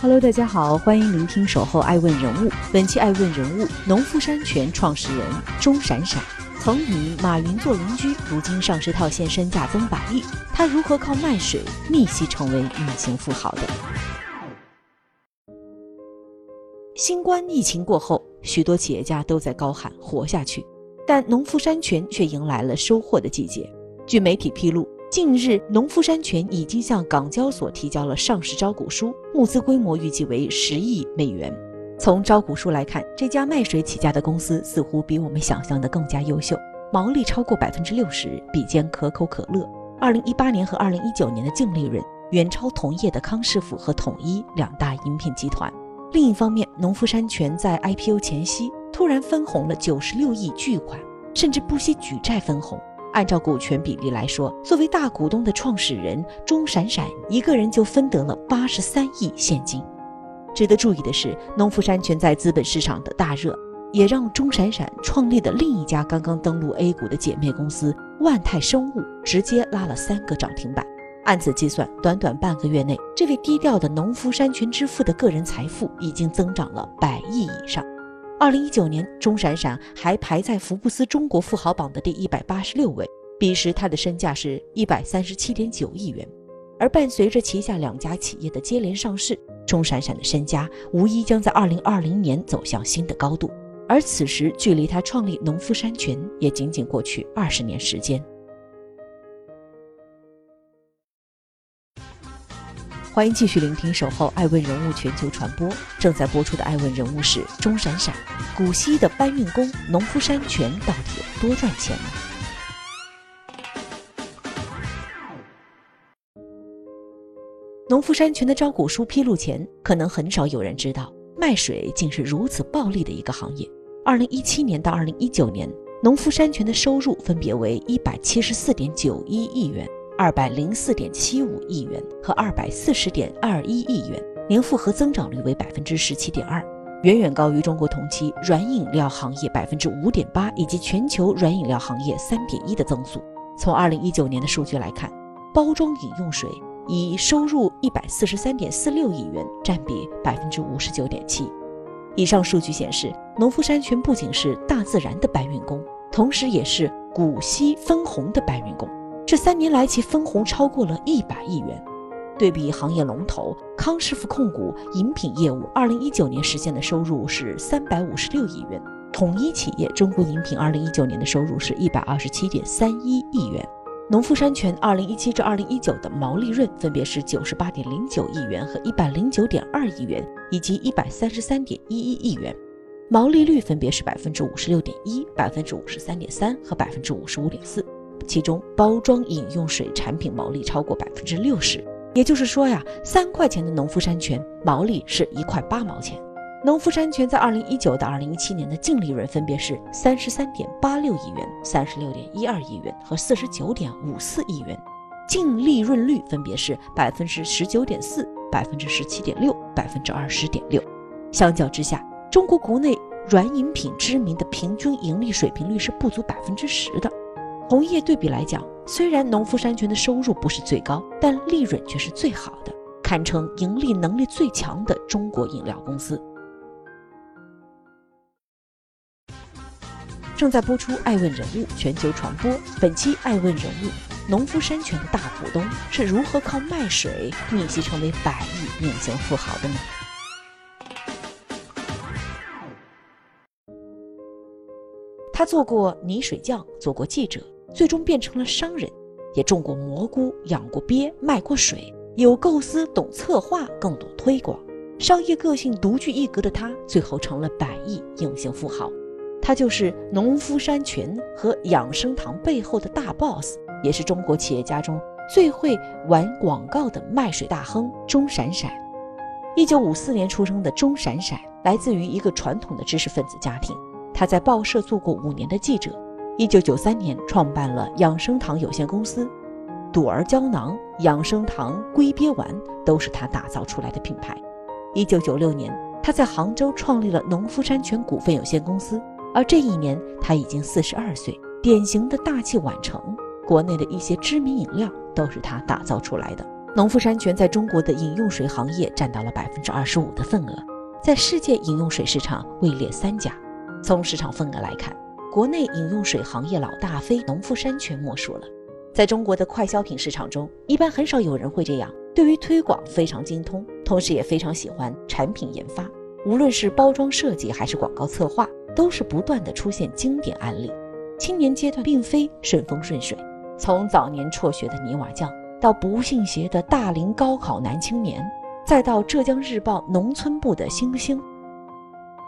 Hello，大家好，欢迎聆听守候爱问人物。本期爱问人物，农夫山泉创始人钟闪闪，曾与马云做邻居，如今上市套现，身价增百亿。他如何靠卖水逆袭成为隐形富豪的？新冠疫情过后，许多企业家都在高喊活下去，但农夫山泉却迎来了收获的季节。据媒体披露，近日农夫山泉已经向港交所提交了上市招股书，募资规模预计为十亿美元。从招股书来看，这家卖水起家的公司似乎比我们想象的更加优秀，毛利超过百分之六十，比肩可口可乐。二零一八年和二零一九年的净利润远超同业的康师傅和统一两大饮品集团。另一方面，农夫山泉在 IPO 前夕突然分红了九十六亿巨款，甚至不惜举债分红。按照股权比例来说，作为大股东的创始人钟闪闪一个人就分得了八十三亿现金。值得注意的是，农夫山泉在资本市场的大热，也让钟闪闪创立的另一家刚刚登陆 A 股的姐妹公司万泰生物直接拉了三个涨停板。按此计算，短短半个月内，这位低调的农夫山泉之父的个人财富已经增长了百亿以上。二零一九年，钟闪闪还排在福布斯中国富豪榜的第一百八十六位，彼时他的身价是一百三十七点九亿元。而伴随着旗下两家企业的接连上市，钟闪闪的身家无疑将在二零二零年走向新的高度。而此时，距离他创立农夫山泉也仅仅过去二十年时间。欢迎继续聆听《守候爱问人物全球传播》，正在播出的爱问人物是钟闪闪。古稀的搬运工农夫山泉到底有多赚钱？农夫山泉的招股书披露前，可能很少有人知道，卖水竟是如此暴利的一个行业。二零一七年到二零一九年，农夫山泉的收入分别为一百七十四点九一亿元。二百零四点七五亿元和二百四十点二一亿元，年复合增长率为百分之十七点二，远远高于中国同期软饮料行业百分之五点八以及全球软饮料行业三点一的增速。从二零一九年的数据来看，包装饮用水已收入一百四十三点四六亿元，占比百分之五十九点七。以上数据显示，农夫山泉不仅是大自然的搬运工，同时也是古稀分红的搬运工。这三年来，其分红超过了一百亿元。对比行业龙头康师傅控股饮品业务，二零一九年实现的收入是三百五十六亿元；统一企业中国饮品二零一九年的收入是一百二十七点三一亿元；农夫山泉二零一七至二零一九的毛利润分别是九十八点零九亿元和一百零九点二亿元，以及一百三十三点一一亿元，毛利率分别是百分之五十六点一、百分之五十三点三和百分之五十五点四。其中，包装饮用水产品毛利超过百分之六十，也就是说呀，三块钱的农夫山泉毛利是一块八毛钱。农夫山泉在二零一九到二零一七年的净利润分别是三十三点八六亿元、三十六点一二亿元和四十九点五四亿元，净利润率分别是百分之十九点四、百分之十七点六、百分之二十点六。相较之下，中国国内软饮品知名的平均盈利水平率是不足百分之十的。红叶对比来讲，虽然农夫山泉的收入不是最高，但利润却是最好的，堪称盈利能力最强的中国饮料公司。正在播出《爱问人物全球传播》，本期《爱问人物》，农夫山泉的大股东是如何靠卖水逆袭成为百亿隐形富豪的呢？他做过泥水匠，做过记者。最终变成了商人，也种过蘑菇，养过鳖，卖过水，有构思，懂策划，更懂推广，商业个性独具一格的他，最后成了百亿隐形富豪。他就是农夫山泉和养生堂背后的大 boss，也是中国企业家中最会玩广告的卖水大亨钟闪闪。一九五四年出生的钟闪闪，来自于一个传统的知识分子家庭。他在报社做过五年的记者。一九九三年创办了养生堂有限公司，朵儿胶囊、养生堂龟鳖丸都是他打造出来的品牌。一九九六年，他在杭州创立了农夫山泉股份有限公司，而这一年他已经四十二岁，典型的大器晚成。国内的一些知名饮料都是他打造出来的。农夫山泉在中国的饮用水行业占到了百分之二十五的份额，在世界饮用水市场位列三甲。从市场份额来看，国内饮用水行业老大非农夫山泉莫属了。在中国的快消品市场中，一般很少有人会这样，对于推广非常精通，同时也非常喜欢产品研发。无论是包装设计还是广告策划，都是不断的出现经典案例。青年阶段并非顺风顺水，从早年辍学的泥瓦匠，到不信邪的大龄高考男青年，再到浙江日报农村部的星星，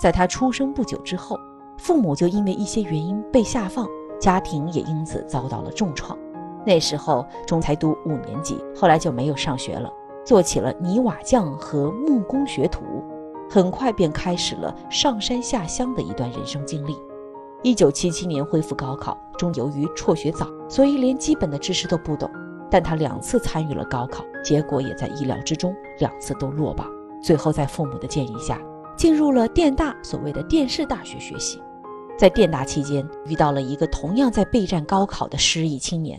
在他出生不久之后。父母就因为一些原因被下放，家庭也因此遭到了重创。那时候钟才读五年级，后来就没有上学了，做起了泥瓦匠和木工学徒，很快便开始了上山下乡的一段人生经历。一九七七年恢复高考，中由于辍学早，所以连基本的知识都不懂。但他两次参与了高考，结果也在意料之中，两次都落榜。最后在父母的建议下。进入了电大，所谓的电视大学学习，在电大期间遇到了一个同样在备战高考的失意青年，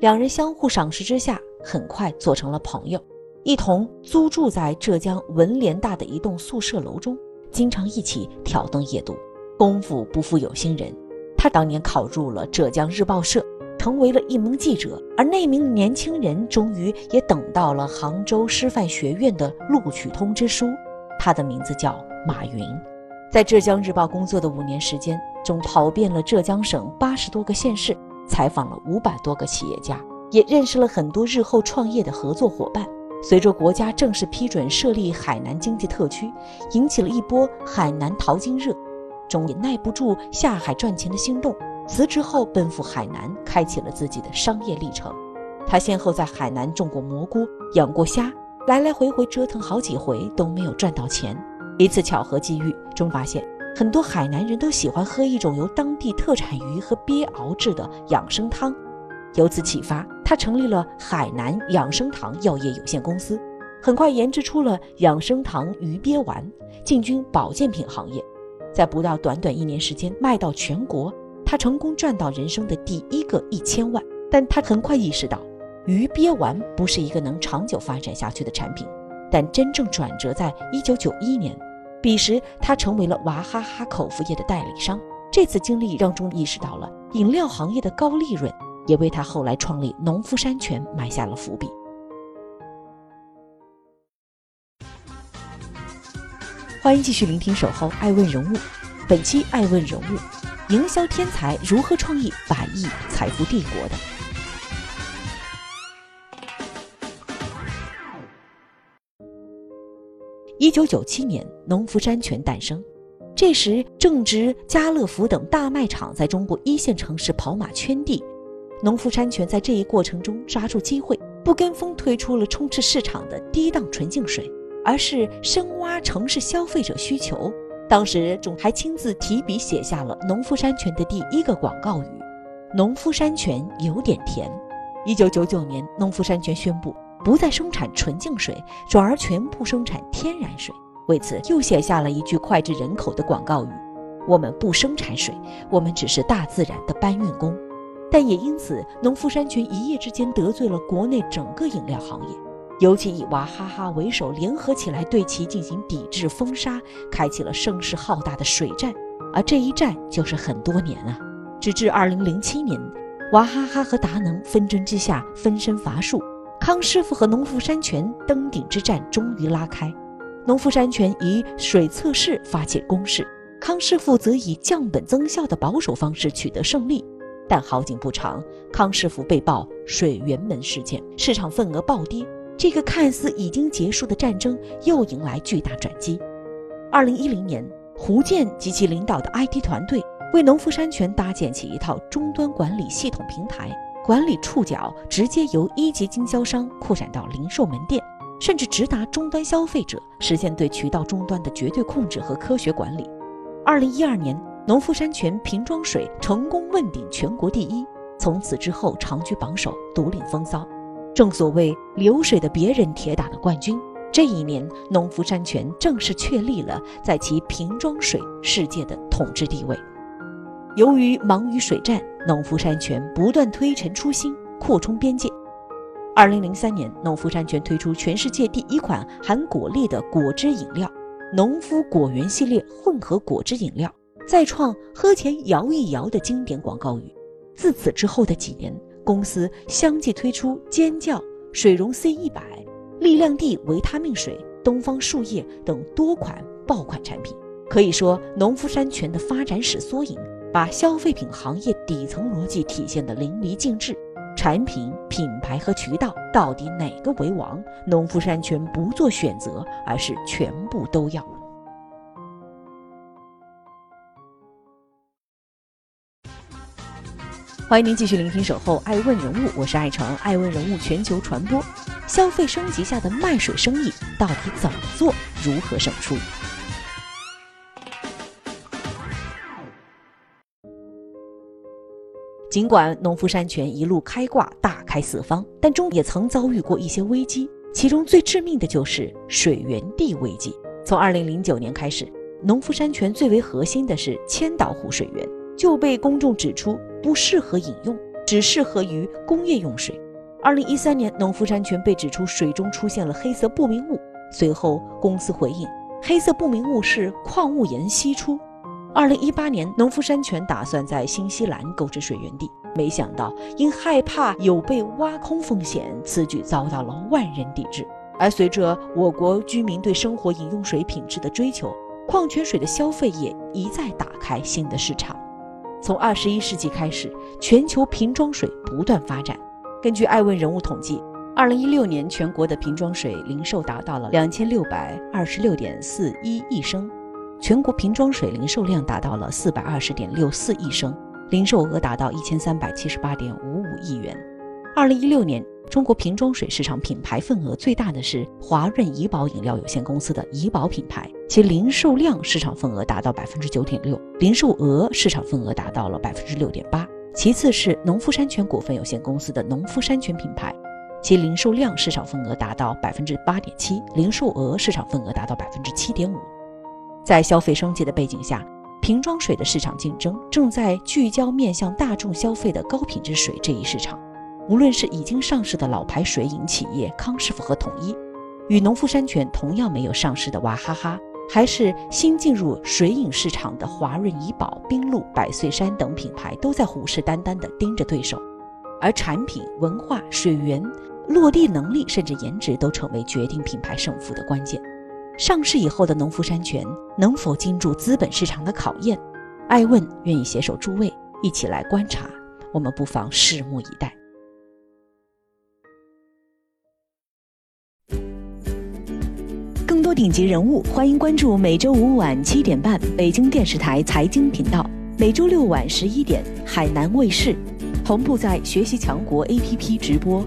两人相互赏识之下，很快做成了朋友，一同租住在浙江文联大的一栋宿舍楼中，经常一起挑灯夜读。功夫不负有心人，他当年考入了浙江日报社，成为了一名记者，而那名年轻人终于也等到了杭州师范学院的录取通知书，他的名字叫。马云在浙江日报工作的五年时间中，跑遍了浙江省八十多个县市，采访了五百多个企业家，也认识了很多日后创业的合作伙伴。随着国家正式批准设立海南经济特区，引起了一波海南淘金热，终也耐不住下海赚钱的心动，辞职后奔赴海南，开启了自己的商业历程。他先后在海南种过蘑菇，养过虾，来来回回折腾好几回都没有赚到钱。一次巧合际遇中，发现很多海南人都喜欢喝一种由当地特产鱼和鳖熬制的养生汤。由此启发，他成立了海南养生堂药业有限公司，很快研制出了养生堂鱼鳖丸，进军保健品行业。在不到短短一年时间卖到全国，他成功赚到人生的第一个一千万。但他很快意识到，鱼鳖丸不是一个能长久发展下去的产品。但真正转折在一九九一年，彼时他成为了娃哈哈口服液的代理商。这次经历让钟意识到了饮料行业的高利润，也为他后来创立农夫山泉埋下了伏笔。欢迎继续聆听《守候爱问人物》，本期爱问人物：营销天才如何创意百亿财富帝国的？一九九七年，农夫山泉诞生。这时正值家乐福等大卖场在中国一线城市跑马圈地，农夫山泉在这一过程中抓住机会，不跟风推出了充斥市场的低档纯净水，而是深挖城市消费者需求。当时仲还亲自提笔写下了农夫山泉的第一个广告语：“农夫山泉有点甜。”一九九九年，农夫山泉宣布。不再生产纯净水，转而全部生产天然水。为此，又写下了一句脍炙人口的广告语：“我们不生产水，我们只是大自然的搬运工。”但也因此，农夫山泉一夜之间得罪了国内整个饮料行业，尤其以娃哈哈为首，联合起来对其进行抵制封杀，开启了声势浩大的水战。而这一战就是很多年啊，直至二零零七年，娃哈哈和达能纷争之下分身乏术。康师傅和农夫山泉登顶之战终于拉开，农夫山泉以水测试发起攻势，康师傅则以降本增效的保守方式取得胜利。但好景不长，康师傅被曝水源门事件，市场份额暴跌，这个看似已经结束的战争又迎来巨大转机。二零一零年，胡建及其领导的 IT 团队为农夫山泉搭建起一套终端管理系统平台。管理触角直接由一级经销商扩展到零售门店，甚至直达终端消费者，实现对渠道终端的绝对控制和科学管理。二零一二年，农夫山泉瓶装水成功问鼎全国第一，从此之后长居榜首，独领风骚。正所谓流水的别人铁打的冠军。这一年，农夫山泉正式确立了在其瓶装水世界的统治地位。由于忙于水战，农夫山泉不断推陈出新，扩充边界。二零零三年，农夫山泉推出全世界第一款含果粒的果汁饮料——农夫果园系列混合果汁饮料，再创“喝前摇一摇”的经典广告语。自此之后的几年，公司相继推出尖叫、水溶 C 一百。力量地维他命水、东方树叶等多款爆款产品，可以说农夫山泉的发展史缩影，把消费品行业底层逻辑体现得淋漓尽致。产品、品牌和渠道到底哪个为王？农夫山泉不做选择，而是全部都要。欢迎您继续聆听《守候爱问人物》，我是爱成爱问人物全球传播。消费升级下的卖水生意到底怎么做？如何胜出？尽管农夫山泉一路开挂，大开四方，但中也曾遭遇过一些危机，其中最致命的就是水源地危机。从二零零九年开始，农夫山泉最为核心的是千岛湖水源就被公众指出不适合饮用，只适合于工业用水。二零一三年，农夫山泉被指出水中出现了黑色不明物。随后，公司回应，黑色不明物是矿物盐析出。二零一八年，农夫山泉打算在新西兰购置水源地，没想到因害怕有被挖空风险，此举遭到了万人抵制。而随着我国居民对生活饮用水品质的追求，矿泉水的消费也一再打开新的市场。从二十一世纪开始，全球瓶装水不断发展。根据爱问人物统计，二零一六年全国的瓶装水零售达到了两千六百二十六点四一亿升，全国瓶装水零售量达到了四百二十点六四亿升，零售额达到一千三百七十八点五五亿元。二零一六年，中国瓶装水市场品牌份额最大的是华润怡宝饮料有限公司的怡宝品牌，其零售量市场份额达到百分之九点六，零售额市场份额达到了百分之六点八。其次是农夫山泉股份有限公司的农夫山泉品牌，其零售量市场份额达到百分之八点七，零售额市场份额达到百分之七点五。在消费升级的背景下，瓶装水的市场竞争正在聚焦面向大众消费的高品质水这一市场。无论是已经上市的老牌水饮企业康师傅和统一，与农夫山泉同样没有上市的娃哈哈。还是新进入水饮市场的华润怡宝、冰露、百岁山等品牌，都在虎视眈眈地盯着对手，而产品、文化、水源、落地能力，甚至颜值，都成为决定品牌胜负的关键。上市以后的农夫山泉能否经住资本市场的考验？爱问愿意携手诸位一起来观察，我们不妨拭目以待。更多顶级人物，欢迎关注每周五晚七点半北京电视台财经频道，每周六晚十一点海南卫视，同步在学习强国 APP 直播。